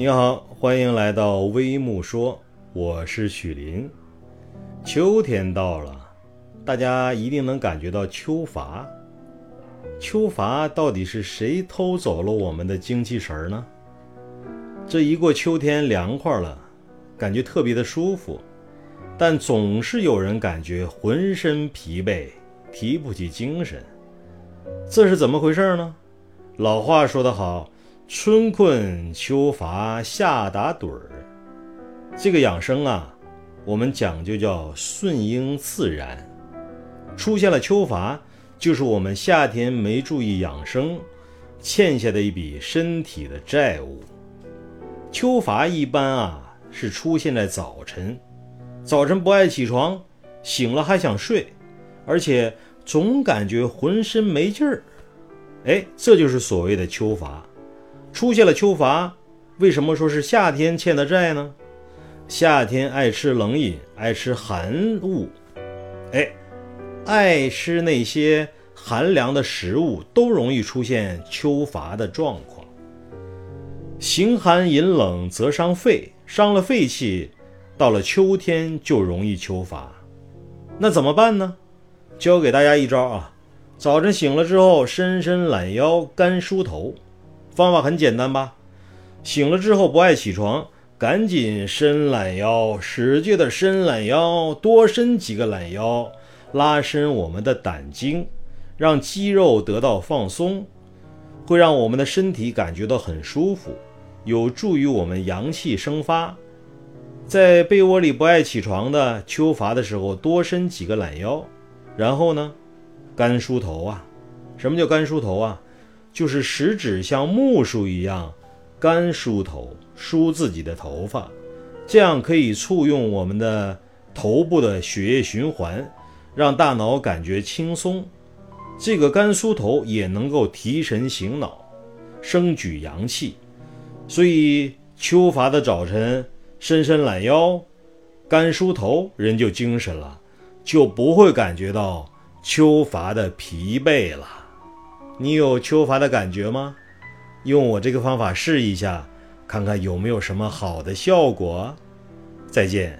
你好，欢迎来到微木说，我是许林。秋天到了，大家一定能感觉到秋乏。秋乏到底是谁偷走了我们的精气神儿呢？这一过秋天凉快了，感觉特别的舒服，但总是有人感觉浑身疲惫，提不起精神。这是怎么回事呢？老话说得好。春困秋乏夏打盹儿，这个养生啊，我们讲究叫顺应自然。出现了秋乏，就是我们夏天没注意养生，欠下的一笔身体的债务。秋乏一般啊是出现在早晨，早晨不爱起床，醒了还想睡，而且总感觉浑身没劲儿。哎，这就是所谓的秋乏。出现了秋乏，为什么说是夏天欠的债呢？夏天爱吃冷饮，爱吃寒物，哎，爱吃那些寒凉的食物，都容易出现秋乏的状况。行寒饮冷则伤肺，伤了肺气，到了秋天就容易秋乏。那怎么办呢？教给大家一招啊，早晨醒了之后，伸伸懒腰，干梳头。方法很简单吧？醒了之后不爱起床，赶紧伸懒腰，使劲的伸懒腰，多伸几个懒腰，拉伸我们的胆经，让肌肉得到放松，会让我们的身体感觉到很舒服，有助于我们阳气生发。在被窝里不爱起床的，秋乏的时候多伸几个懒腰，然后呢，干梳头啊。什么叫干梳头啊？就是食指像木梳一样干梳头，梳自己的头发，这样可以促用我们的头部的血液循环，让大脑感觉轻松。这个干梳头也能够提神醒脑，升举阳气。所以秋乏的早晨，伸伸懒腰，干梳头，人就精神了，就不会感觉到秋乏的疲惫了。你有秋乏的感觉吗？用我这个方法试一下，看看有没有什么好的效果。再见。